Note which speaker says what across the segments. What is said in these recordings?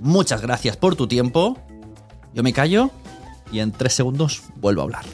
Speaker 1: Muchas gracias por tu tiempo. Yo me callo y en tres segundos vuelvo a hablar.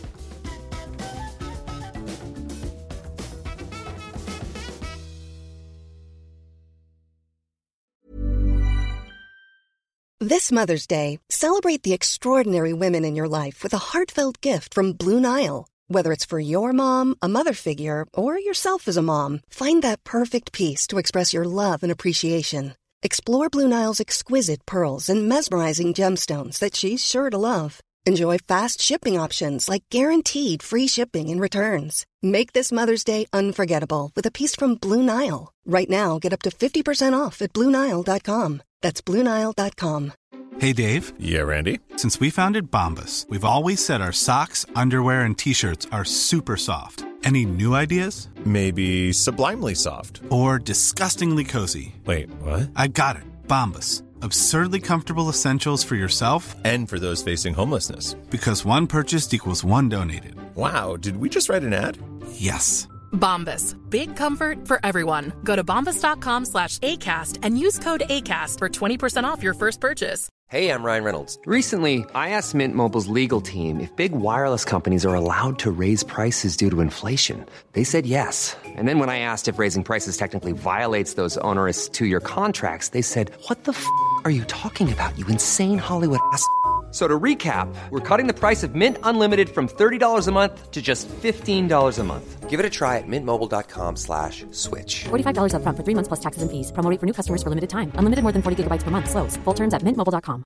Speaker 2: This Mother's Day, celebrate the extraordinary women in your life with a heartfelt gift from Blue Nile. Whether it's for your mom, a mother figure, or yourself as a mom, find that perfect piece to express your love and appreciation. Explore Blue Nile's exquisite pearls and mesmerizing gemstones that she's sure to love. Enjoy fast shipping options like guaranteed free shipping and returns. Make this Mother's Day unforgettable with a piece from Blue Nile. Right now, get up to 50% off at BlueNile.com. That's BlueNile.com.
Speaker 3: Hey, Dave.
Speaker 4: Yeah, Randy.
Speaker 3: Since we founded Bombus, we've always said our socks, underwear, and t shirts are super soft. Any new ideas?
Speaker 4: Maybe sublimely soft.
Speaker 3: Or disgustingly cozy?
Speaker 4: Wait, what?
Speaker 3: I got it. Bombus. Absurdly comfortable essentials for yourself
Speaker 4: And for those facing homelessness.
Speaker 3: because one purchased equals one donated.
Speaker 4: Wow, did we just write an ad?
Speaker 3: Yes.
Speaker 5: Bombas. Big comfort for everyone. Go to bombas.com slash ACAST and use code ACAST for 20% off your first purchase.
Speaker 6: Hey, I'm Ryan Reynolds. Recently, I asked Mint Mobile's legal team if big wireless companies are allowed to raise prices due to inflation. They said yes. And then when I asked if raising prices technically violates those onerous two year contracts, they said, What the f are you talking about, you insane Hollywood ass? So to recap, we're cutting the price of Mint Unlimited from $30 a month to just $15 a month. Give it a try at mintmobile.com slash switch.
Speaker 7: $45 upfront for three months plus taxes and fees. Promoting for new customers for limited time. Unlimited more than 40 gigabytes per month. Slows. Full terms at mintmobile.com.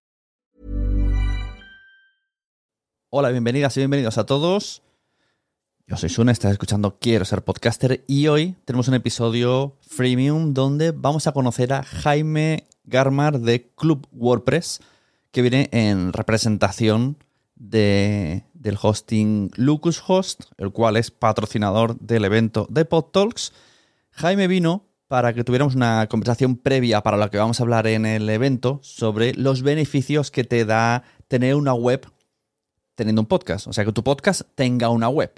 Speaker 1: Hola, bienvenidas y bienvenidos a todos. Yo soy Sune, estás escuchando Quiero ser podcaster y hoy tenemos un episodio freemium donde vamos a conocer a Jaime Garmar de Club WordPress que viene en representación de, del hosting Lucas Host, el cual es patrocinador del evento de PodTalks. Jaime vino para que tuviéramos una conversación previa para lo que vamos a hablar en el evento sobre los beneficios que te da tener una web teniendo un podcast. O sea, que tu podcast tenga una web.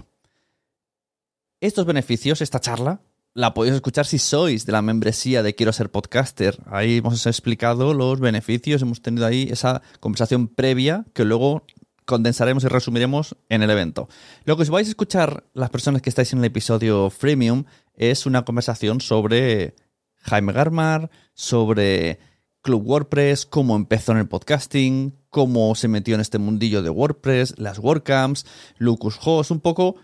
Speaker 1: Estos beneficios, esta charla, la podéis escuchar si sois de la membresía de Quiero ser podcaster. Ahí hemos explicado los beneficios, hemos tenido ahí esa conversación previa que luego condensaremos y resumiremos en el evento. Lo que os vais a escuchar las personas que estáis en el episodio freemium es una conversación sobre Jaime Garmar, sobre Club WordPress, cómo empezó en el podcasting, cómo se metió en este mundillo de WordPress, las WordCamps, Lucas Host, un poco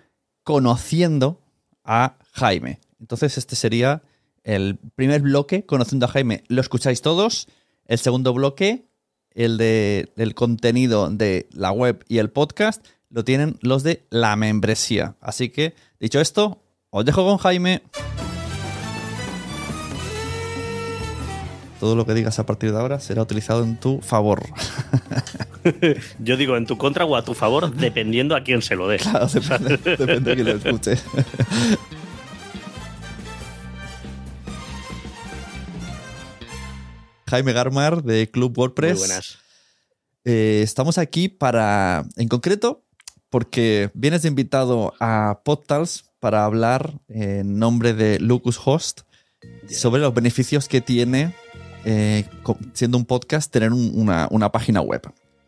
Speaker 1: conociendo a Jaime. Entonces este sería el primer bloque, conociendo a Jaime. Lo escucháis todos. El segundo bloque, el de, del contenido de la web y el podcast, lo tienen los de la membresía. Así que, dicho esto, os dejo con Jaime. Todo lo que digas a partir de ahora será utilizado en tu favor.
Speaker 8: Yo digo en tu contra o a tu favor, dependiendo a quién se lo dé.
Speaker 1: Claro, depende, depende de quién lo escuche. Jaime Garmar de Club WordPress.
Speaker 8: Muy buenas.
Speaker 1: Eh, estamos aquí para, en concreto, porque vienes invitado a PodTals para hablar en nombre de Lucas Host sobre los beneficios que tiene, eh, siendo un podcast, tener un- una, una página web.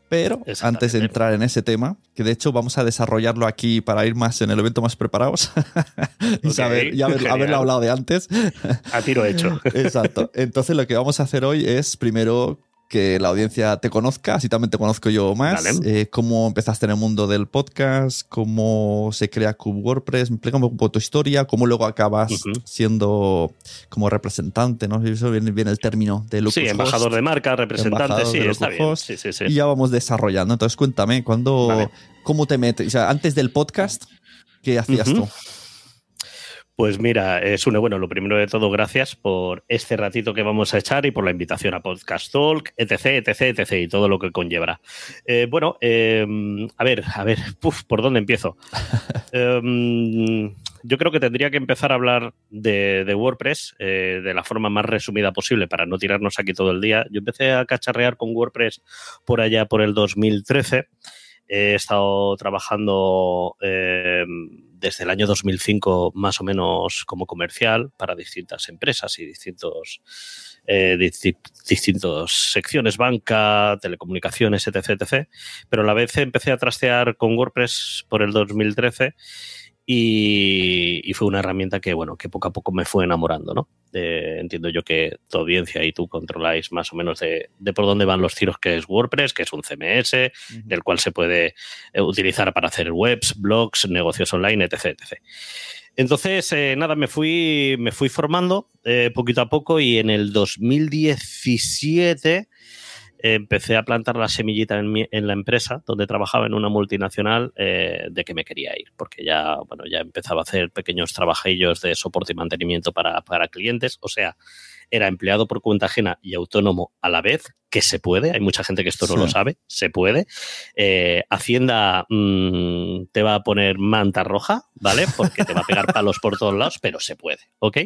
Speaker 1: Pero antes de entrar en ese tema, que de hecho vamos a desarrollarlo aquí para ir más en el evento más preparados y saber, y haber- haberlo hablado de antes.
Speaker 8: A tiro hecho.
Speaker 1: Exacto. Entonces lo que vamos a hacer hoy es primero que la audiencia te conozca, así también te conozco yo más. Eh, cómo empezaste en el mundo del podcast, cómo se crea Cube WordPress, me explica un poco tu historia, cómo luego acabas siendo como representante, ¿no? Eso viene bien el término de Lucas
Speaker 8: Sí, embajador
Speaker 1: Host.
Speaker 8: de marca, representante, sí,
Speaker 1: de
Speaker 8: está bien.
Speaker 1: Localhost.
Speaker 8: Sí, sí, sí.
Speaker 1: Y ya vamos desarrollando. Entonces cuéntame, ¿cuándo,
Speaker 8: Vale.
Speaker 1: ¿cómo te metes? O sea, antes del podcast, ¿qué hacías tú?
Speaker 8: Pues mira, es un bueno, lo primero de todo, gracias por este ratito que vamos a echar y por la invitación a Podcast Talk, etc, etc, etc, y todo lo que conlleva. Eh, bueno, eh, a ver, a ver, puf, ¿por dónde empiezo? Eh, yo creo que tendría que empezar a hablar de, de WordPress eh, de la forma más resumida posible para no tirarnos aquí todo el día. Yo empecé a cacharrear con WordPress por allá por el 2013. He estado trabajando eh, desde el año 2005 más o menos como comercial para distintas empresas y distintos eh, disti- distintas secciones, banca, telecomunicaciones, etc, etc. Pero la vez empecé a trastear con WordPress por el 2013 y, y fue una herramienta que, bueno, que poco a poco me fue enamorando, ¿no? Eh, entiendo yo que tu audiencia y tú controláis más o menos de, de por dónde van los tiros que es WordPress, que es un CMS, del cual se puede eh, utilizar para hacer webs, blogs, negocios online, etc. etc. Entonces, eh, nada, me fui, me fui formando eh, poquito a poco y en el 2017 eh, empecé a plantar la semillita en, mi- en la empresa donde trabajaba en una multinacional eh, de que me quería ir, porque ya, bueno, ya empezaba a hacer pequeños trabajillos de soporte y mantenimiento para, para clientes, o sea, era empleado por cuenta ajena y autónomo a la vez, que se puede, hay mucha gente que esto no
Speaker 1: Sí.
Speaker 8: lo sabe, se puede. Eh, Hacienda mm, te va a poner manta roja, ¿vale? Porque te va a pegar palos por todos lados, pero se puede, ¿ok?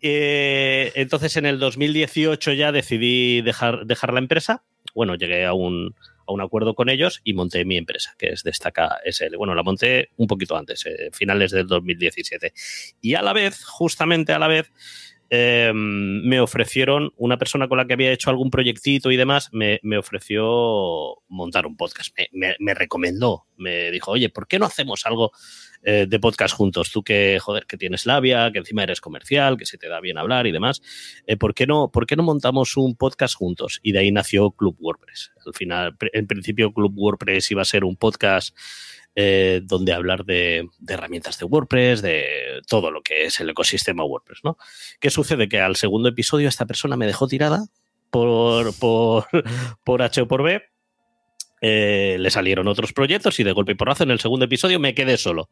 Speaker 8: Eh, entonces en el 2018 ya decidí dejar, dejar la empresa. Bueno, llegué a un, a un acuerdo con ellos y monté mi empresa, que es Destaca SL. Bueno, la monté un poquito antes, eh, finales del 2017. Y a la vez, justamente a la vez, eh, me ofrecieron, una persona con la que había hecho algún proyectito y demás, me, me ofreció montar un podcast. Me, me- me recomendó, me dijo, oye, ¿por qué no hacemos algo eh, de podcast juntos? Tú que, joder, que tienes labia, que encima eres comercial, que se te da bien hablar y demás, eh, ¿por, qué no, ¿por qué no montamos un podcast juntos? Y de ahí nació Club WordPress. Al final, en principio, Club WordPress iba a ser un podcast eh, donde hablar de, de herramientas de WordPress, de todo lo que es el ecosistema WordPress, ¿no? ¿Qué sucede? Que al segundo episodio esta persona me dejó tirada por, por, por H o por B. Eh, le salieron otros proyectos y de golpe y porrazo en el segundo episodio me quedé solo.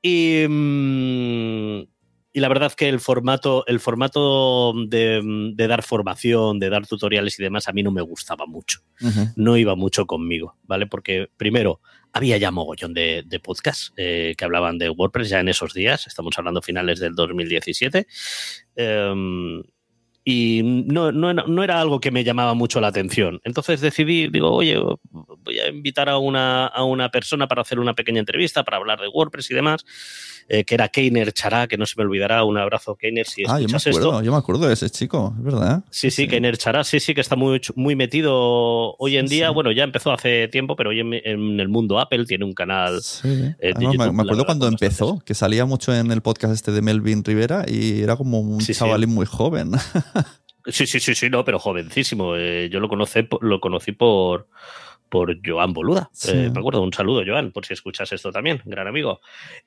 Speaker 8: Y, mm, y la verdad que el formato, el formato de, de dar formación, de dar tutoriales y demás, a mí no me gustaba mucho no iba mucho conmigo, ¿vale? Porque primero, había ya mogollón de, podcasts eh, que hablaban de WordPress ya en esos días, estamos hablando finales del 2017, em, y no, no, no era algo que me llamaba mucho la atención. Entonces decidí, digo, oye, voy a invitar a una, a una persona para hacer una pequeña entrevista, para hablar de WordPress y demás, eh, que era Keiner Chará, que no se me olvidará, un abrazo Keiner si
Speaker 1: Ah, yo me
Speaker 8: escuchas
Speaker 1: acuerdo,
Speaker 8: esto.
Speaker 1: yo me acuerdo de ese chico, es verdad.
Speaker 8: Sí, sí, que Chará, sí, sí, que está muy, muy metido hoy en
Speaker 1: Sí,
Speaker 8: día.
Speaker 1: sí.
Speaker 8: Bueno, ya empezó hace tiempo, pero hoy en, en el mundo Apple tiene un canal.
Speaker 1: Sí.
Speaker 8: eh, de YouTube,
Speaker 1: me, acuerdo cuando empezó,
Speaker 8: bastantes.
Speaker 1: que salía mucho en el podcast este de Melvin Rivera y era como un
Speaker 8: Sí, sí.
Speaker 1: chavalín muy joven.
Speaker 8: Sí, sí, sí, sí, no, pero jovencísimo. Eh, yo lo conocí, lo conocí por, por Joan Boluda.
Speaker 1: Sí.
Speaker 8: Eh, me acuerdo, un saludo, Joan, por si escuchas esto también, gran amigo.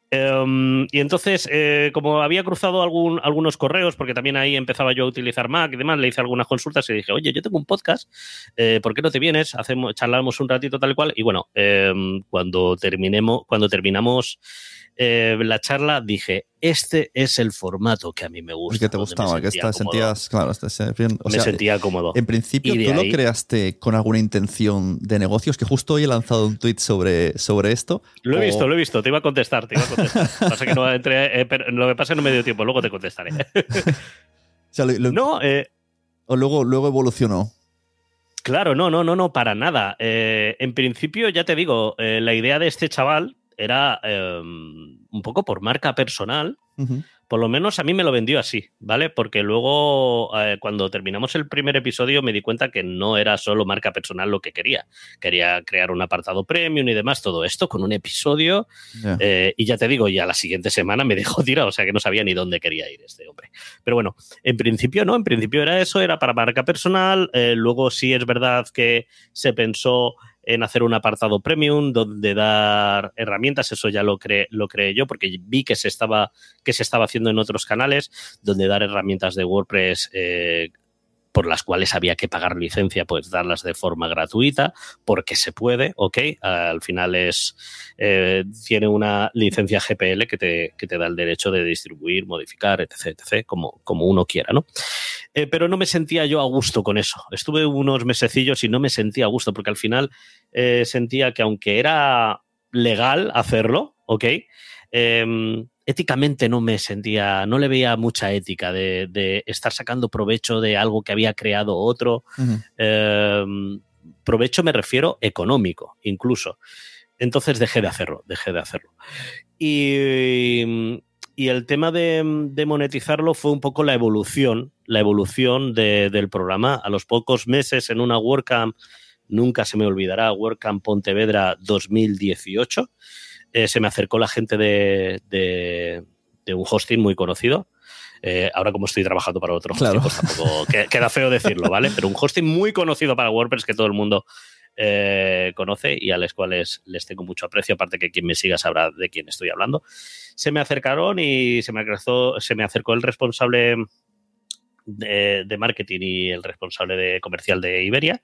Speaker 8: Em, y entonces, eh, como había cruzado algún, algunos correos, porque también ahí empezaba yo a utilizar Mac y demás, le hice algunas consultas y dije, oye, yo tengo un podcast, eh, ¿por qué no te vienes? Hacemos, charlamos un ratito tal y cual. Y bueno, em, cuando terminemos, cuando terminamos eh, la charla, dije, este es el formato que a mí me gusta.
Speaker 1: el que te gustaba, que esta- sentías, claro, este- o
Speaker 8: me
Speaker 1: sea,
Speaker 8: sentía cómodo.
Speaker 1: En principio, tú lo creaste con alguna intención de negocios, que justo hoy he lanzado un tweet sobre, sobre esto.
Speaker 8: Lo he visto, lo he visto, te iba a contestar, te iba a contestar. pasa que no entré, eh, pero lo que pasa es que no me dio tiempo, luego te contestaré.
Speaker 1: o sea, lo- lo-
Speaker 8: no, eh,
Speaker 1: o luego, luego evolucionó.
Speaker 8: claro, no, no, no, no, para nada. Eh, en principio, ya te digo, eh, la idea de este chaval era eh, un poco por marca personal. Por lo menos a mí me lo vendió así, ¿vale? Porque luego, eh, cuando terminamos el primer episodio, me di cuenta que no era solo marca personal lo que quería. Quería crear un apartado premium y demás, todo esto con un episodio. Eh, y ya te digo, ya la siguiente semana me dejó tirado, o sea que no sabía ni dónde quería ir este hombre. Pero bueno, en principio no, en principio era eso, era para marca personal. eh, luego sí es verdad que se pensó en hacer un apartado premium donde dar herramientas, eso ya lo creé, lo creé yo porque vi que se estaba que se estaba haciendo en otros canales donde dar herramientas de WordPress eh, por las cuales había que pagar licencia, pues darlas de forma gratuita, porque se puede, ok, al final es, eh, tiene una licencia GPL que te, que te, da el derecho de distribuir, modificar, etc., etc., como, como uno quiera, ¿no? Eh, pero no me sentía yo a gusto con eso. Estuve unos mesecillos y no me sentía a gusto, porque al final eh, sentía que aunque era legal hacerlo, ok, eh, éticamente no me sentía, no le veía mucha ética de, de, estar sacando provecho de algo que había creado otro. Uh -huh. eh, provecho me refiero económico, incluso. Entonces dejé de hacerlo, dejé de hacerlo. Y, y el tema de, de, monetizarlo fue un poco la evolución, la evolución de, del programa. A los pocos meses en una WordCamp, nunca se me olvidará, WordCamp Pontevedra 2018, eh, se me acercó la gente de, de, de un hosting muy conocido. Eh, ahora como estoy trabajando para otro hosting, claro. pues tampoco queda feo decirlo, ¿vale? Pero un hosting muy conocido para WordPress que todo el mundo eh, conoce y a los cuales les tengo mucho aprecio, aparte que quien me siga sabrá de quién estoy hablando. Se me acercaron y se me, acercó, se me acercó el responsable de, de, marketing y el responsable de comercial de Iberia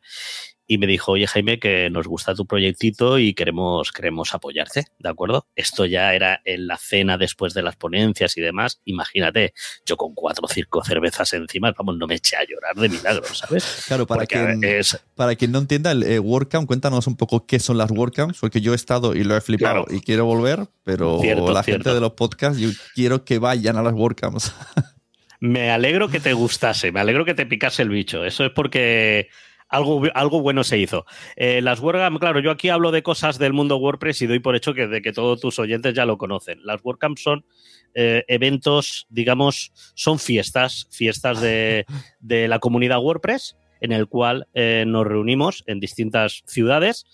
Speaker 8: y me dijo, oye Jaime, que nos gusta tu proyectito y queremos, queremos apoyarte, ¿de acuerdo? Esto ya era en la cena después de las ponencias y demás. Imagínate, yo con cuatro o cinco cervezas encima, vamos, no me eché a llorar de milagro, ¿sabes?
Speaker 1: Claro, para, quien, es... para quien no entienda el eh, WordCamp, cuéntanos un poco qué son las WordCamps, porque yo he estado y lo he flipado claro. y quiero volver, pero cierto, la cierto. gente de los podcasts, yo quiero que vayan a las WordCamps.
Speaker 8: Me alegro que te gustase, me alegro que te picase el bicho. Eso es porque algo, algo bueno se hizo. Eh, las WordCamp, claro, yo aquí hablo de cosas del mundo WordPress y doy por hecho que, de que todos tus oyentes ya lo conocen. Las WordCamp son eh, eventos, digamos, son fiestas, fiestas de, de, la comunidad WordPress, en el cual eh, nos reunimos en distintas ciudades.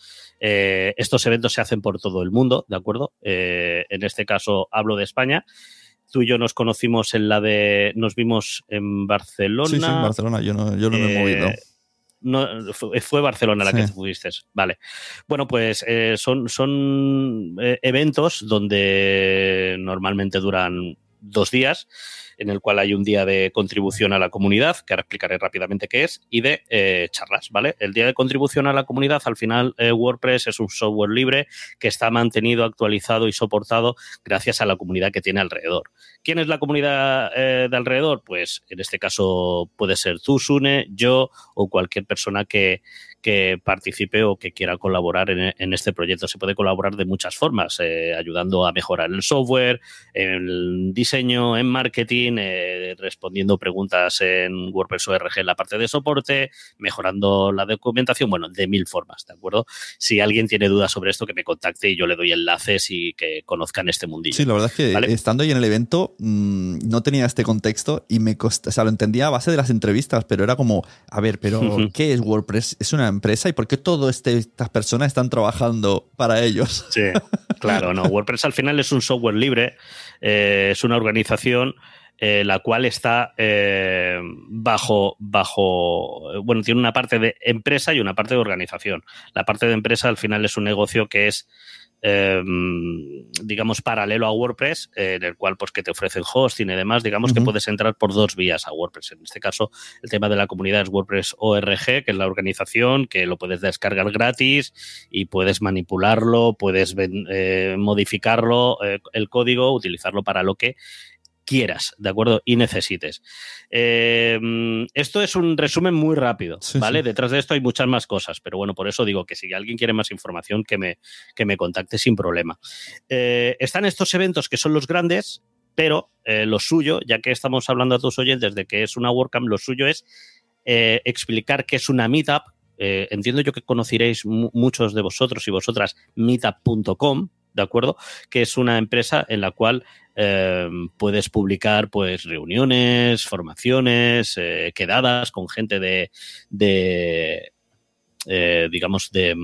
Speaker 8: Estos eventos se hacen por todo el mundo, ¿de acuerdo? En este caso hablo de España tú y yo nos conocimos en la de. Nos vimos en Barcelona.
Speaker 1: Sí, sí, en Barcelona. Yo no, yo no me he movido.
Speaker 8: Eh, no, fue, fue, Barcelona la sí. que fuiste. Vale. Bueno, pues eh, son, son eh, eventos donde normalmente duran dos días en el cual hay un día de contribución a la comunidad, que ahora explicaré rápidamente qué es, y de eh, charlas, ¿vale? El día de contribución a la comunidad, al final, eh, WordPress es un software libre que está mantenido, actualizado y soportado gracias a la comunidad que tiene alrededor. ¿Quién es la comunidad eh, de alrededor? Pues en este caso puede ser tú, Sune, yo o cualquier persona que, que participe o que quiera colaborar en, en, este proyecto. Se puede colaborar de muchas formas, ayudando a mejorar el software, el diseño, en marketing, eh, respondiendo preguntas en WordPress ORG en la parte de soporte, mejorando la documentación, bueno, de mil formas, ¿de acuerdo? Si alguien tiene dudas sobre esto, que me contacte y yo le doy enlaces y que conozcan este mundillo.
Speaker 1: Sí, la verdad es que ¿vale? estando ahí en el evento mmm, no tenía este contexto y me costó, o sea, lo entendía a base de las entrevistas, pero era como, a ver, pero ¿qué es WordPress? ¿Es una empresa y por qué todas este, estas personas están trabajando para ellos.
Speaker 8: Sí, claro, no. WordPress al final es un software libre, eh, es una organización eh, la cual está eh, bajo, bajo, bueno, tiene una parte de empresa y una parte de organización. La parte de empresa al final es un negocio que es eh, digamos, paralelo a WordPress, en el cual pues que te ofrecen hosting y demás, digamos uh -huh. que puedes entrar por dos vías a WordPress. En este caso, el tema de la comunidad es WordPress ORG, que es la organización, que lo puedes descargar gratis y puedes manipularlo, puedes modificarlo, el código, utilizarlo para lo que quieras, ¿de acuerdo? Y necesites. Eh, esto es un resumen muy rápido, sí, ¿vale? Sí. Detrás de esto hay muchas más cosas, pero bueno, por eso digo que si alguien quiere más información, que me, que me contacte sin problema. Eh, están estos eventos que son los grandes, pero eh, lo suyo, ya que estamos hablando a tus oyentes de que es una WordCamp, lo suyo es explicar qué es una Meetup. Entiendo yo que conoceréis muchos de vosotros y vosotras meetup.com, ¿de acuerdo? Que es una empresa en la cual eh, puedes publicar pues reuniones, formaciones, eh, quedadas con gente de, de eh, digamos, de,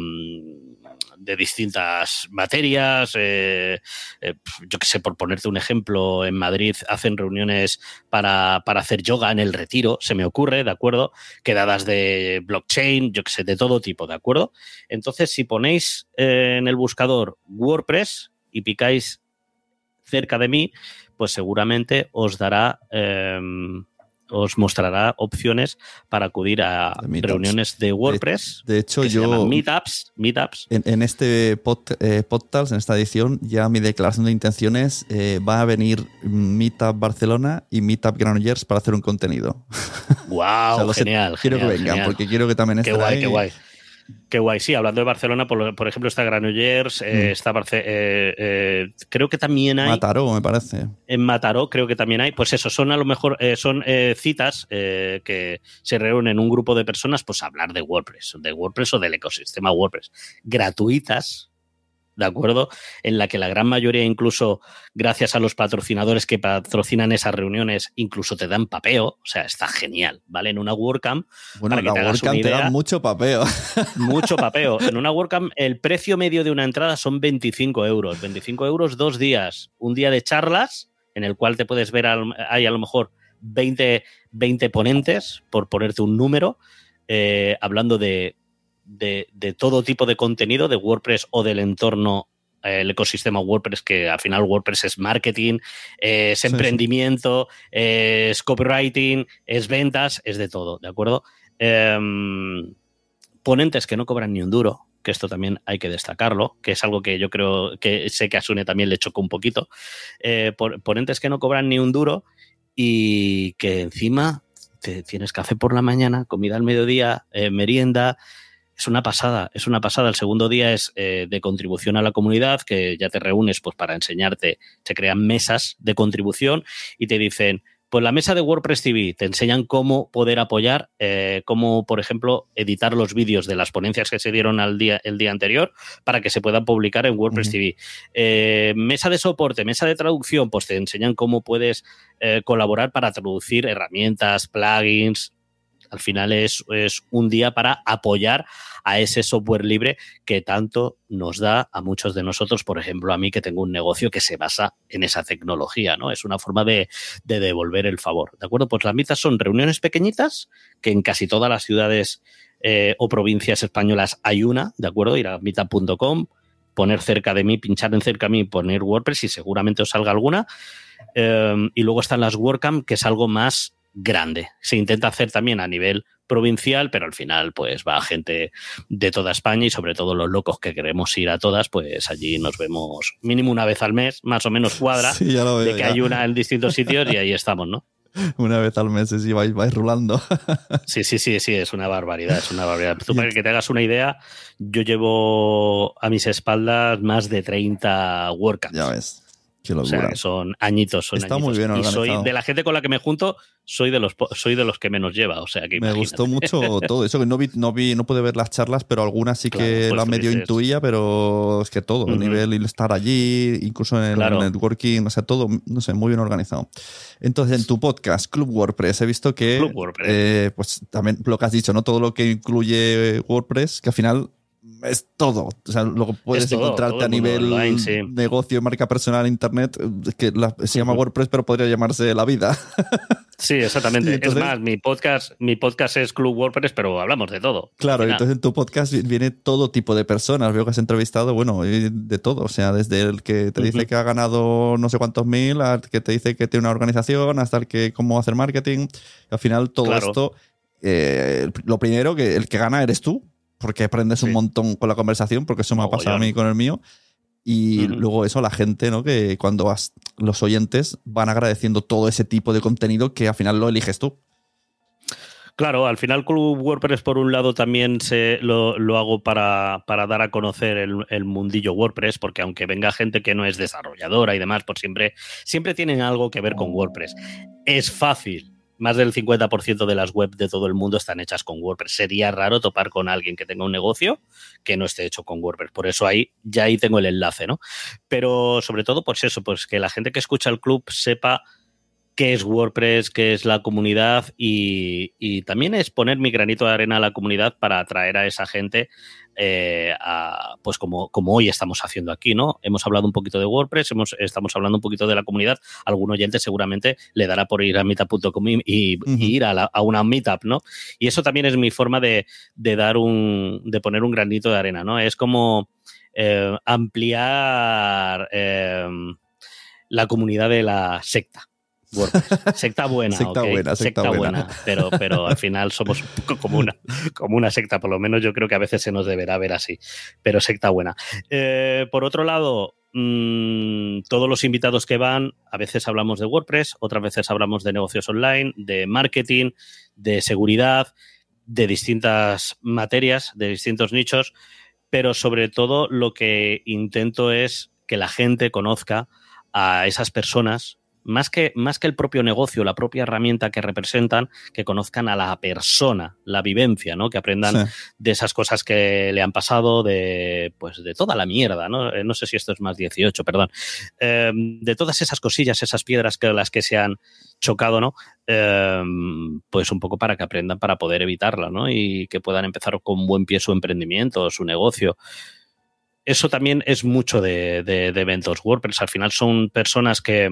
Speaker 8: de, distintas materias. Eh, eh, yo que sé, por ponerte un ejemplo, en Madrid hacen reuniones para, para, hacer yoga en el retiro, se me ocurre, ¿de acuerdo? Quedadas de blockchain, yo que sé, de todo tipo, ¿de acuerdo? Entonces, si ponéis eh, en el buscador WordPress y picáis cerca de mí, pues seguramente os dará eh, os mostrará opciones para acudir a
Speaker 1: De
Speaker 8: reuniones de WordPress.
Speaker 1: De hecho,
Speaker 8: que se
Speaker 1: yo
Speaker 8: llaman meetups, meetups.
Speaker 1: en, en este pod, eh, podcast, en esta edición, ya mi declaración de intenciones eh, va a venir Meetup Barcelona y Meetup Granollers para hacer un contenido.
Speaker 8: Wow,
Speaker 1: O sea, lo sé,
Speaker 8: genial.
Speaker 1: quiero que vengan,
Speaker 8: genial.
Speaker 1: porque quiero que también
Speaker 8: Qué
Speaker 1: estén
Speaker 8: guay,
Speaker 1: ahí.
Speaker 8: qué guay. Qué guay. Sí, hablando de Barcelona, por, por ejemplo, está Granollers, eh,
Speaker 1: Mm.
Speaker 8: está Barce- eh, eh, creo que también hay
Speaker 1: Mataró, me parece.
Speaker 8: en Mataró, creo que también hay. Pues eso, son a lo mejor son citas que se reúnen un grupo de personas, pues a hablar de WordPress, de WordPress o del ecosistema WordPress, gratuitas. ¿De acuerdo? En la que la gran mayoría, incluso gracias a los patrocinadores que patrocinan esas reuniones, incluso te dan papeo. O sea, está genial, ¿vale? En una WordCamp
Speaker 1: Bueno,
Speaker 8: Para que
Speaker 1: la
Speaker 8: te
Speaker 1: WordCamp te da
Speaker 8: idea.
Speaker 1: mucho papeo.
Speaker 8: mucho papeo. En una WordCamp el precio medio de una entrada son 25 euros. 25 euros dos días. Un día de charlas en el cual te puedes ver, hay a lo mejor 20, 20 ponentes, por ponerte un número, eh, hablando de, de, de todo tipo de contenido, de WordPress o del entorno, eh, el ecosistema WordPress, que al final WordPress es marketing, es
Speaker 1: Sí, sí.
Speaker 8: emprendimiento, es copywriting, es ventas, es de todo, ¿de acuerdo? Em, ponentes que no cobran ni un duro, que esto también hay que destacarlo, que es algo que yo creo que sé que a Sune también le chocó un poquito. Eh, ponentes que no cobran ni un duro y que encima te tienes café por la mañana, comida al mediodía, eh, merienda. Es una pasada, es una pasada. El segundo día es eh, de contribución a la comunidad, que ya te reúnes pues, para enseñarte, se crean mesas de contribución y te dicen, pues la mesa de WordPress TV te enseñan cómo poder apoyar, eh, cómo, por ejemplo, editar los vídeos de las ponencias que se dieron al día, el día anterior para que se puedan publicar en WordPress. TV. Eh, mesa de soporte, mesa de traducción, pues te enseñan cómo puedes eh, colaborar para traducir herramientas, plugins. Al final es, es un día para apoyar a ese software libre que tanto nos da a muchos de nosotros, por ejemplo, a mí que tengo un negocio que se basa en esa tecnología, ¿no? Es una forma de, de devolver el favor, ¿de acuerdo? Pues las mitas son reuniones pequeñitas, que en casi todas las ciudades eh, o provincias españolas hay una, ¿de acuerdo? Ir a meetup.com, poner cerca de mí, pinchar en cerca de mí, poner WordPress y seguramente os salga alguna. Eh, y luego están las WordCamp, que es algo más grande. Se intenta hacer también a nivel provincial, pero al final pues va gente de toda España y sobre todo los locos que queremos ir a todas, pues allí nos vemos mínimo una vez al mes, más o menos cuadra,
Speaker 1: Sí, ya lo veo.
Speaker 8: de que
Speaker 1: ya.
Speaker 8: hay una en distintos sitios y ahí estamos, ¿no?
Speaker 1: Una vez al mes, sí, vais, vais rulando.
Speaker 8: Sí, sí, sí, sí, es una barbaridad, es una barbaridad. Tú para que te hagas una idea, yo llevo a mis espaldas más de 30 WordCamps.
Speaker 1: ya ves. Qué
Speaker 8: O sea,
Speaker 1: locura.
Speaker 8: que son añitos, son
Speaker 1: Está
Speaker 8: añitos.
Speaker 1: muy bien
Speaker 8: y soy
Speaker 1: organizado.
Speaker 8: de la gente con la que me junto, soy de los soy de los que menos lleva, o sea que
Speaker 1: Me gustó mucho todo eso, que no vi, no vi, no pude ver las charlas, pero algunas sí
Speaker 8: Claro,
Speaker 1: que
Speaker 8: pues
Speaker 1: la medio
Speaker 8: dices-
Speaker 1: intuía, pero es que todo, a
Speaker 8: Ujú.
Speaker 1: nivel y estar allí, incluso en el networking, o sea, todo, no sé, muy bien organizado. Entonces, en tu podcast, Club WordPress, he visto que, eh, pues también lo que has dicho, ¿no? Todo lo que incluye WordPress, que al final es todo. O sea, luego puedes
Speaker 8: todo,
Speaker 1: encontrarte
Speaker 8: todo
Speaker 1: a nivel
Speaker 8: online, sí.
Speaker 1: negocio, marca personal, internet, que la- se llama. WordPress, pero podría llamarse La Vida.
Speaker 8: Sí, exactamente.
Speaker 1: Entonces-
Speaker 8: es más, mi podcast, mi podcast es Club WordPress, pero hablamos de todo.
Speaker 1: Claro, entonces en tu podcast vi- viene todo tipo de personas. Veo que has entrevistado, bueno, de todo. O sea, desde el que te dice que ha ganado no sé cuántos mil, al que te dice que tiene una organización, hasta el que cómo hacer marketing. Al final, todo
Speaker 8: Claro.
Speaker 1: esto, eh, lo primero, que el que gana eres tú, porque aprendes un montón con la conversación, porque eso me ha pasado a mí con el mío. Y luego eso, la gente, ¿no? Que cuando vas, los oyentes van agradeciendo todo ese tipo de contenido que al final lo eliges tú.
Speaker 8: Claro, al final Club WordPress por un lado también se lo, lo hago para, para dar a conocer el, el mundillo WordPress, porque aunque venga gente que no es desarrolladora y demás, pues siempre, siempre tienen algo que ver con WordPress. Es fácil. Más del 50% de las webs de todo el mundo están hechas con WordPress. Sería raro topar con alguien que tenga un negocio que no esté hecho con WordPress. Por eso ahí ya ahí tengo el enlace, ¿no? Pero sobre todo, pues eso, pues que la gente que escucha el club sepa qué es WordPress, qué es la comunidad y, y también es poner mi granito de arena a la comunidad para atraer a esa gente, eh, a, pues como, como hoy estamos haciendo aquí, ¿no? Hemos hablado un poquito de WordPress, hemos, estamos hablando un poquito de la comunidad. Algún oyente seguramente le dará por ir a meetup.com y, ir a, la- a una meetup, ¿no? Y eso también es mi forma de, de dar un, de poner un granito de arena, ¿no? Es como eh, ampliar eh, la comunidad de la secta. WordPress. Secta buena,
Speaker 1: Secta buena, secta buena.
Speaker 8: pero, pero al final somos como una, como una secta, por lo menos yo creo que a veces se nos deberá ver así, pero secta buena. Eh, por otro lado, mm, todos los invitados que van, a veces hablamos de WordPress, otras veces hablamos de negocios online, de marketing, de seguridad, de distintas materias, de distintos nichos, pero sobre todo lo que intento es que la gente conozca a esas personas, más que, más que el propio negocio, la propia herramienta que representan, que conozcan a la persona, la vivencia, ¿no? Que aprendan
Speaker 1: Sí.
Speaker 8: de esas cosas que le han pasado, de pues de toda la mierda, ¿no? Eh, No sé si esto es más 18, perdón. Eh, de todas esas cosillas, esas piedras que las que se han chocado, ¿no? Eh, pues un poco para que aprendan para poder evitarla, ¿no? Y que puedan empezar con buen pie su emprendimiento, su negocio. Eso también es mucho de, de- de eventos WordPress. Al final son personas que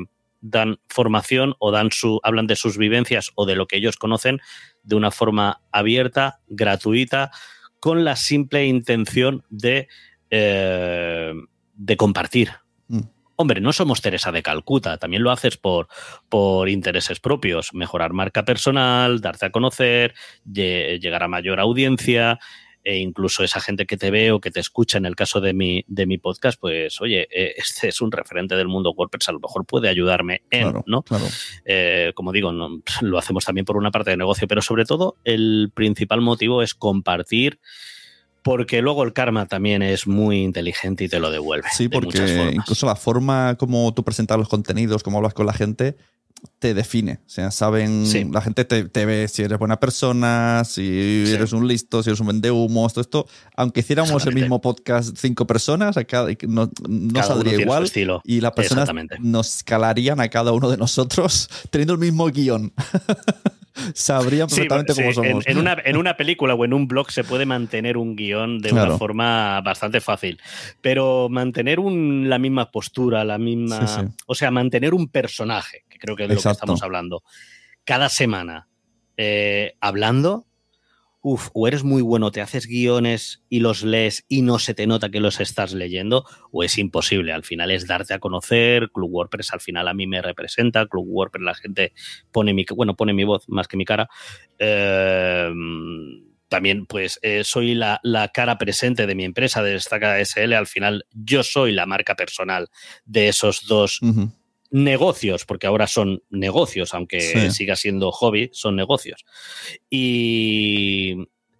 Speaker 8: dan formación o dan su, hablan de sus vivencias o de lo que ellos conocen de una forma abierta, gratuita, con la simple intención de, eh, de compartir.
Speaker 1: Mm.
Speaker 8: Hombre, no somos Teresa de Calcuta, también lo haces por, por intereses propios, mejorar marca personal, darte a conocer, lle- llegar a mayor audiencia, e incluso esa gente que te ve o que te escucha en el caso de mi, de mi podcast, pues oye, eh, este es un referente del mundo WordPress, a lo mejor puede ayudarme en,
Speaker 1: Claro,
Speaker 8: ¿no?
Speaker 1: claro.
Speaker 8: Eh, como digo, no, lo hacemos también por una parte de negocio, pero sobre todo el principal motivo es compartir, porque luego el karma también es muy inteligente y te lo devuelve.
Speaker 1: Sí,
Speaker 8: de muchas
Speaker 1: porque
Speaker 8: formas.
Speaker 1: incluso la forma como tú presentas los contenidos, cómo hablas con la gente, te define. O sea, saben,
Speaker 8: Sí.
Speaker 1: la gente te, te ve si eres buena persona, si
Speaker 8: Sí.
Speaker 1: eres un listo, si eres un vendehumos, todo esto. Aunque hiciéramos el mismo podcast cinco personas, a cada, no, no
Speaker 8: Cada
Speaker 1: saldría igual. Y las personas nos calarían a cada uno de nosotros teniendo el mismo guion. Sabrían perfectamente
Speaker 8: sí,
Speaker 1: cómo
Speaker 8: en,
Speaker 1: somos.
Speaker 8: en una, en una película o en un blog se puede mantener un guion de
Speaker 1: Claro.
Speaker 8: una forma bastante fácil, pero mantener un- la misma postura, la misma,
Speaker 1: Sí,
Speaker 8: o sea, mantener un personaje, que creo que es lo que estamos hablando, cada semana eh, hablando, uf, o eres muy bueno, te haces guiones y los lees y no se te nota que los estás leyendo, o es imposible. Al final es darte a conocer. Club WordPress al final a mí me representa. Club WordPress la gente pone mi, bueno, pone mi voz más que mi cara. Eh, también, pues, eh, soy la, la cara presente de mi empresa, de Destaca SL. Al final, yo soy la marca personal de esos dos. Negocios, porque ahora son negocios, aunque
Speaker 1: Sí.
Speaker 8: siga siendo hobby, son negocios. Y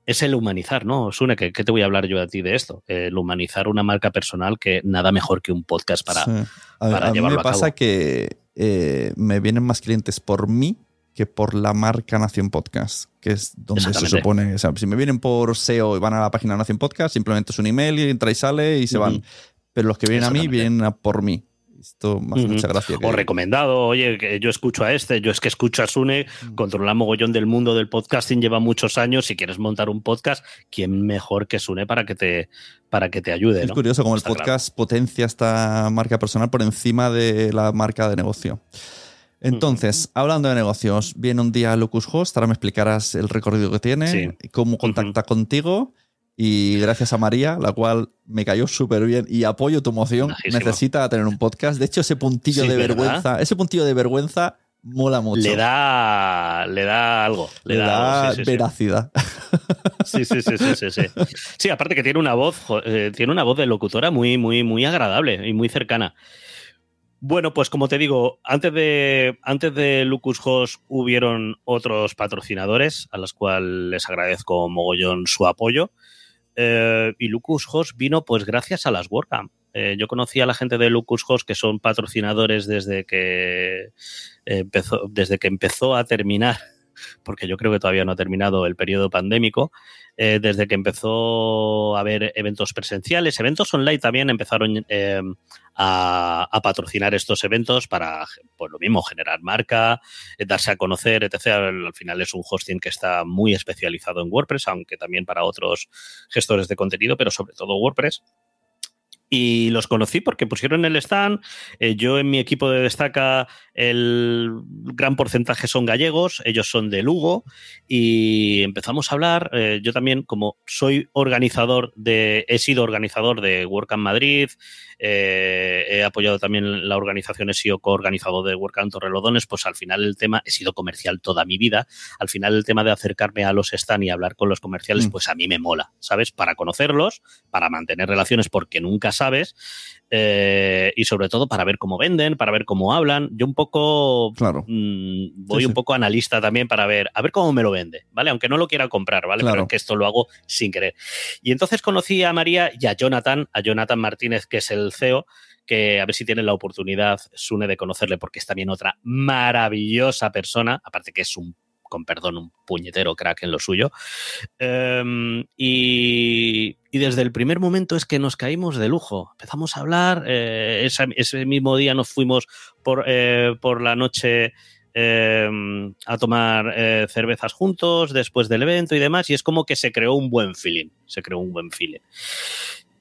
Speaker 8: es el humanizar, ¿no? Sune, ¿qué, qué te voy a hablar yo a ti de esto? El humanizar una marca personal que nada mejor que un podcast para...
Speaker 1: Sí. A,
Speaker 8: para
Speaker 1: a mí me
Speaker 8: llevarlo a
Speaker 1: pasa
Speaker 8: cabo.
Speaker 1: que eh, me vienen más clientes por mí que por la marca Nación Podcast, que es donde se supone. O sea, si me vienen por SEO y van a la página Nación Podcast, simplemente es un email y entra y sale y se van.
Speaker 8: Ujú.
Speaker 1: Pero los que vienen a mí vienen a por mí. Esto hace
Speaker 8: Ujú.
Speaker 1: mucha gracia. que-
Speaker 8: O recomendado, oye, que yo escucho a este, yo es que escucho a Sune,
Speaker 1: Mm.
Speaker 8: controla mogollón del mundo del podcasting, lleva muchos años, si quieres montar un podcast, ¿quién mejor que Sune para que te, para que te ayude?
Speaker 1: Es
Speaker 8: ¿no?
Speaker 1: curioso cómo el
Speaker 8: claro.
Speaker 1: podcast potencia esta marca personal por encima de la marca de negocio. Entonces, hablando de negocios, viene un día Lucas Host, ahora me explicarás el recorrido que tiene,
Speaker 8: Sí.
Speaker 1: cómo contacta contigo y gracias a María, la cual me cayó súper bien y apoyo tu moción, necesita tener un podcast. De hecho, ese puntillo
Speaker 8: Sí,
Speaker 1: de
Speaker 8: ¿verdad?
Speaker 1: vergüenza, ese puntillo de vergüenza mola mucho.
Speaker 8: Le da, le da algo. Le,
Speaker 1: Le da
Speaker 8: algo, sí, sí,
Speaker 1: veracidad.
Speaker 8: Sí, sí, sí, sí, sí, sí. Sí, aparte que tiene una voz, eh, tiene una voz de locutora muy, muy, muy agradable y muy cercana. Bueno, pues como te digo, antes de, antes de Lucas Host hubieron otros patrocinadores a los cuales les agradezco mogollón su apoyo. Eh, y Lucas Host vino pues gracias a las WordCamp. Eh, yo conocí a la gente de Lucas Host que son patrocinadores desde que empezó, desde que empezó a terminar porque yo creo que todavía no ha terminado el periodo pandémico, eh, desde que empezó a haber eventos presenciales, eventos online también empezaron a, patrocinar estos eventos para, pues lo mismo, generar marca, eh, darse a conocer, etc. Al, final es un hosting que está muy especializado en WordPress, aunque también para otros gestores de contenido, pero sobre todo WordPress. Y los conocí porque pusieron el stand. Eh, yo en mi equipo de destaca el gran porcentaje son gallegos, ellos son de Lugo y empezamos a hablar. Eh, yo también, como soy organizador de, he sido organizador de WordCamp Madrid, eh, he apoyado también la organización, he sido coorganizador de WordCamp Torrelodones, pues al final el tema, he sido comercial toda mi vida, al final el tema de acercarme a los stand y hablar con los comerciales, mm. pues a mí me mola, ¿sabes? Para conocerlos, para mantener relaciones porque nunca sabes eh, y sobre todo para ver cómo venden, para ver cómo hablan. Yo un poco
Speaker 1: claro.
Speaker 8: mmm, voy un poco analista también para ver, a ver cómo me lo vende, ¿vale? Aunque no lo quiera comprar, ¿vale? Claro. Pero es que esto lo hago sin querer. Y entonces conocí a María y a Jonathan, a Jonathan Martínez, que es el CEO, que a ver si tienen la oportunidad, Sune, de conocerle, porque es también otra maravillosa persona, aparte que es un con perdón, un puñetero crack en lo suyo. Um, y, desde el primer momento es que nos caímos de lujo. Empezamos a hablar, eh, ese, mismo día nos fuimos por, eh, por la noche eh, a tomar eh, cervezas juntos después del evento y demás, y es como que se creó un buen feeling, se creó un buen feeling.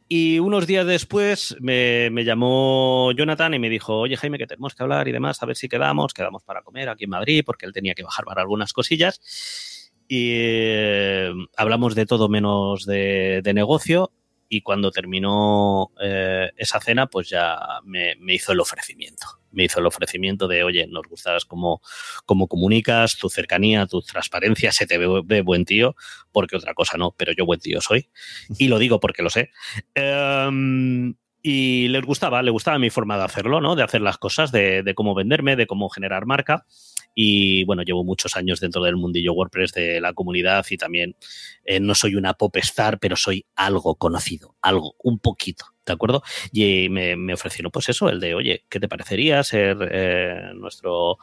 Speaker 8: Y unos días después me, me, llamó Jonathan y me dijo, oye Jaime, que tenemos que hablar y demás, a ver si quedamos, quedamos para comer aquí en Madrid, porque él tenía que bajar para algunas cosillas. Y eh, hablamos de todo menos de, de negocio. Y cuando terminó eh, esa cena, pues ya me, hizo el ofrecimiento me hizo el ofrecimiento de, oye, nos gustas cómo, cómo comunicas, tu cercanía, tu transparencia, se te ve, buen tío, porque otra cosa no, pero yo buen tío soy. Y lo digo porque lo sé. Um, y les gustaba, le gustaba mi forma de hacerlo, ¿no? De hacer las cosas, de, de cómo venderme, de cómo generar marca. Y bueno, llevo muchos años dentro del mundillo WordPress de la comunidad y también eh, no soy una pop star, pero soy algo conocido, algo, un poquito. ¿De acuerdo? Y me, ofrecieron, pues eso, el de, oye, ¿qué te parecería ser eh, nuestro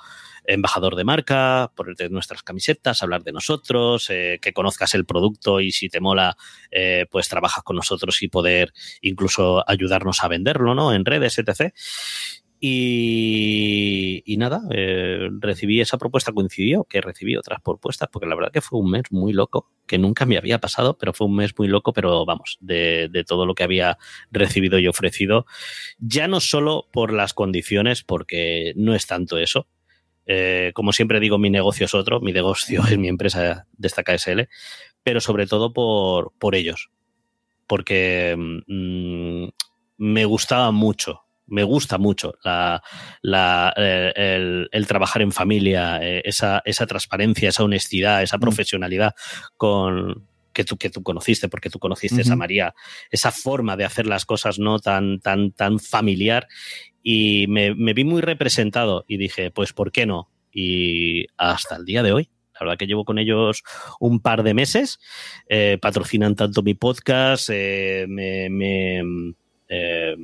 Speaker 8: embajador de marca, ponerte nuestras camisetas, hablar de nosotros, eh, que conozcas el producto y si te mola, pues trabajas con nosotros y poder incluso ayudarnos a venderlo, ¿no? En redes, etc. Y, nada, eh, recibí esa propuesta, coincidió que recibí otras propuestas, porque la verdad que fue un mes muy loco, que nunca me había pasado, pero fue un mes muy loco, pero vamos, de, todo lo que había recibido y ofrecido, ya no solo por las condiciones, porque no es tanto eso. Eh, como siempre digo, mi negocio es otro, mi negocio es mi empresa de esta KSL, pero sobre todo por, por ellos, porque mmm, me gustaba mucho me gusta mucho la, la, eh, el, el, trabajar en familia, eh, esa, esa, transparencia, esa honestidad, esa profesionalidad con que tú, que tú conociste, porque tú conociste uh -huh. a María, esa forma de hacer las cosas no tan, tan, tan familiar. Y me, me vi muy representado y dije, pues, ¿por qué no? Y hasta el día de hoy, la verdad que llevo con ellos un par de meses. Eh, patrocinan tanto mi podcast, eh, me, me eh,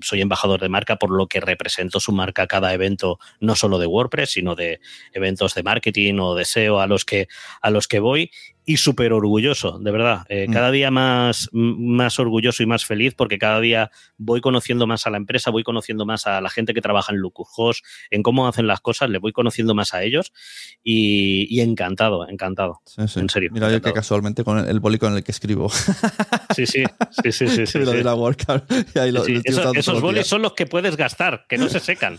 Speaker 8: soy embajador de marca, por lo que represento su marca a cada evento, no solo de WordPress, sino de eventos de marketing o de SEO a los que, a los que voy y súper orgulloso, de verdad. Eh, mm. Cada día más, más orgulloso y más feliz porque cada día voy conociendo más a la empresa, voy conociendo más a la gente que trabaja en Lucujos, en cómo hacen las cosas, le voy conociendo más a ellos y, y encantado, encantado.
Speaker 1: Sí, sí.
Speaker 8: En serio.
Speaker 1: Mira,
Speaker 8: encantado.
Speaker 1: yo que casualmente con el, el boli con el que escribo.
Speaker 8: Sí, sí, sí, sí, sí. sí,
Speaker 1: de la. Y ahí lo,
Speaker 8: eso- esos bolis son los que puedes gastar, que no se secan.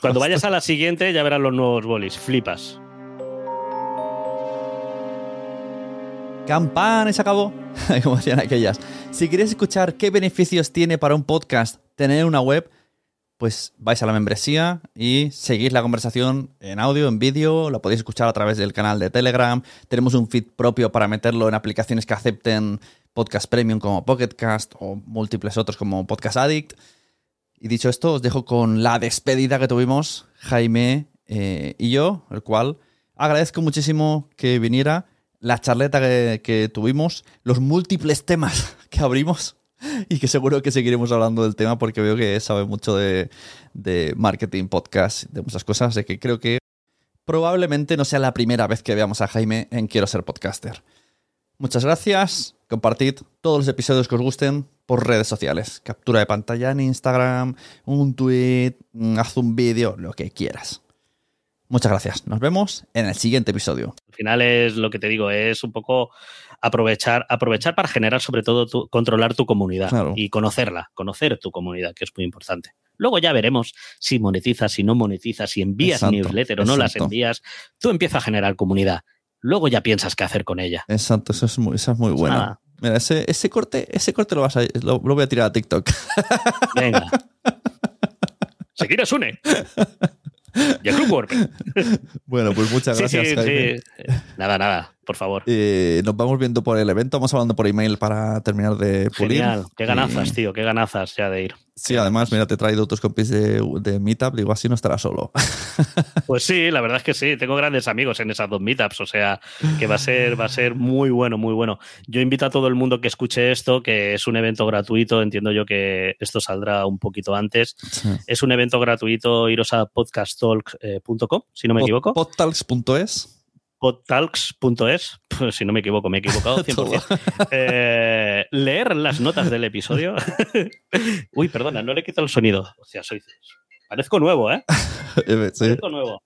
Speaker 8: Cuando vayas a la siguiente ya verás los nuevos bolis, flipas.
Speaker 1: Campana acabó. Como decían aquellas. Si queréis escuchar qué beneficios tiene para un podcast tener una web, pues vais a la membresía y seguís la conversación en audio, en vídeo, lo podéis escuchar a través del canal de Telegram. Tenemos un feed propio para meterlo en aplicaciones que acepten podcast premium como Pocketcast o múltiples otros como Podcast Addict. Y dicho esto, os dejo con la despedida que tuvimos Jaime eh, y yo, el cual agradezco muchísimo que viniera, la charleta que, que tuvimos, los múltiples temas que abrimos y que seguro que seguiremos hablando del tema porque veo que sabe mucho de, de marketing, podcast, de muchas cosas, así que creo que probablemente no sea la primera vez que veamos a Jaime en Quiero ser podcaster. Muchas gracias, compartid todos los episodios que os gusten por redes sociales, captura de pantalla en Instagram, un tweet, haz un vídeo, lo que quieras. Muchas gracias. Nos vemos en el siguiente episodio.
Speaker 8: Al final es lo que te digo, es un poco aprovechar, aprovechar para generar sobre todo tu, controlar tu comunidad
Speaker 1: Claro.
Speaker 8: y conocerla, conocer tu comunidad, que es muy importante. Luego ya veremos si monetizas, si no monetizas, si envías
Speaker 1: Exacto,
Speaker 8: newsletter o no las envías. Tú empiezas a generar comunidad. Luego ya piensas qué hacer con ella.
Speaker 1: Exacto, eso es muy, esa es muy buena.
Speaker 8: nada.
Speaker 1: Mira, ese, ese corte, ese corte lo vas a lo, lo voy a tirar a TikTok.
Speaker 8: Venga. Seguir une. Y a Club
Speaker 1: bueno, pues muchas
Speaker 8: Sí,
Speaker 1: gracias,
Speaker 8: sí,
Speaker 1: Jaime.
Speaker 8: sí. Nada, nada, por favor.
Speaker 1: Eh, nos vamos viendo por el evento, vamos hablando por email para terminar de pulir.
Speaker 8: Genial. Qué ganazas,
Speaker 1: Y-
Speaker 8: tío. Qué ganazas ya de ir.
Speaker 1: Sí, además, mira, te he traído otros compis de, de Meetup, digo, así no estarás solo.
Speaker 8: Pues sí, la verdad es que sí. Tengo grandes amigos en esas dos meetups. O sea, que va a ser, va a ser muy bueno, muy bueno. Yo invito a todo el mundo que escuche esto, que es un evento gratuito. Entiendo yo que esto saldrá un poquito antes. Es un evento gratuito. Iros a podcasttalk.com, si no me equivoco.
Speaker 1: Podtalks.es.
Speaker 8: podtalks.es, pues, si no me equivoco, me he equivocado 100%. Eh, leer las notas del episodio. Uy, perdona, no le he quitado el sonido. O sea, soy. Parezco nuevo, ¿eh?
Speaker 1: Eh, sí.
Speaker 8: Parezco nuevo.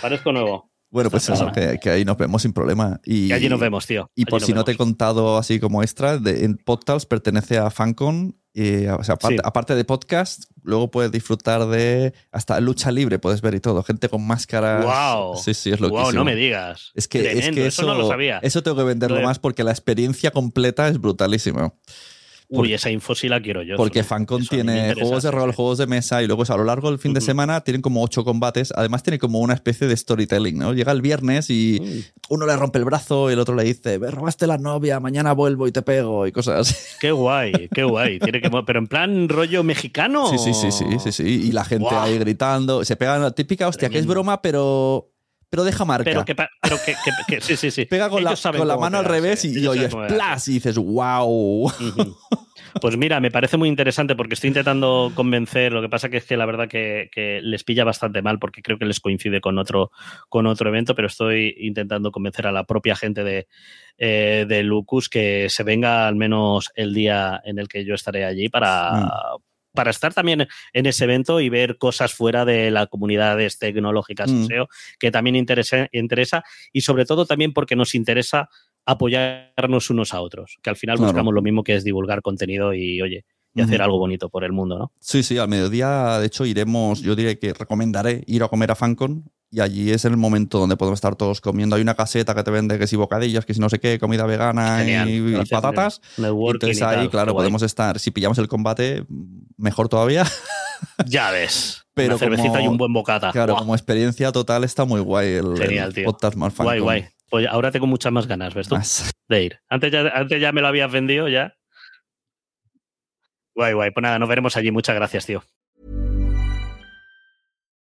Speaker 8: Parezco nuevo.
Speaker 1: Bueno, pues eso, que, que ahí nos vemos sin problema. Y,
Speaker 8: Y allí nos vemos, tío.
Speaker 1: Y
Speaker 8: Allí
Speaker 1: por si no te he contado así como extra, de, en Podtals pertenece a Fancon. Y, o sea, aparte,
Speaker 8: Sí.
Speaker 1: aparte de podcast, luego puedes disfrutar de hasta lucha libre, puedes ver y todo. Gente con máscaras.
Speaker 8: Wow.
Speaker 1: Sí, sí, es lo
Speaker 8: Wow, no me digas.
Speaker 1: Es que, es que
Speaker 8: eso,
Speaker 1: eso,
Speaker 8: no lo sabía.
Speaker 1: eso tengo que venderlo
Speaker 8: Lo de-
Speaker 1: más porque la experiencia completa es brutalísima.
Speaker 8: Uy, esa info sí la quiero yo.
Speaker 1: Porque Fancon tiene juegos de rol, juegos de mesa y luego a lo largo del fin de semana tienen como ocho combates. Además tiene como una especie de storytelling, ¿no? Llega el viernes y uno le rompe el brazo y el otro le dice, me robaste la novia, mañana vuelvo y te pego y cosas así.
Speaker 8: Qué guay, qué guay. Tiene que, pero en plan rollo mexicano.
Speaker 1: Sí, sí, sí, sí, sí, sí. Y la gente ahí gritando. Se pega la típica, hostia, que es broma, pero, pero deja marca.
Speaker 8: Pero que, pero que, que- que- sí, sí, sí.
Speaker 1: Pega con la,
Speaker 8: Ellos
Speaker 1: con la mano al revés y, y oyes plas y dices, wow.
Speaker 8: Pues mira, me parece muy interesante porque estoy intentando convencer. Lo que pasa que es que la verdad que, que les pilla bastante mal porque creo que les coincide con otro, con otro evento, pero estoy intentando convencer a la propia gente de, eh, de Lucus que se venga al menos el día en el que yo estaré allí para, para estar también en ese evento y ver cosas fuera de las comunidades tecnológicas
Speaker 1: Mm.
Speaker 8: SEO, que también interesa, interesa y sobre todo también porque nos interesa apoyarnos unos a otros, que al final
Speaker 1: Claro.
Speaker 8: buscamos lo mismo que es divulgar contenido y, oye, y hacer algo bonito por el mundo, ¿no?
Speaker 1: Sí, sí, al mediodía, de hecho, iremos, yo diré que recomendaré ir a comer a Fancon y allí es el momento donde podemos estar todos comiendo. Hay una caseta que te vende que si bocadillas, que si no sé qué, comida vegana
Speaker 8: Genial.
Speaker 1: y, y patatas. Entonces
Speaker 8: y tal,
Speaker 1: ahí, claro,
Speaker 8: guay.
Speaker 1: podemos estar, si pillamos el combate, mejor todavía.
Speaker 8: Ya ves.
Speaker 1: Pero
Speaker 8: una cervecita
Speaker 1: como-
Speaker 8: y un buen bocata.
Speaker 1: Claro, como experiencia total está muy guay el,
Speaker 8: Genial,
Speaker 1: el podcast más Fancon.
Speaker 8: guay, guay. Pues ahora tengo muchas más ganas, ¿ves tú?
Speaker 1: Más.
Speaker 8: De ir. Antes ya, antes ya me lo habías vendido, ya. Guay, guay. Pues nada, nos veremos allí. Muchas gracias, tío.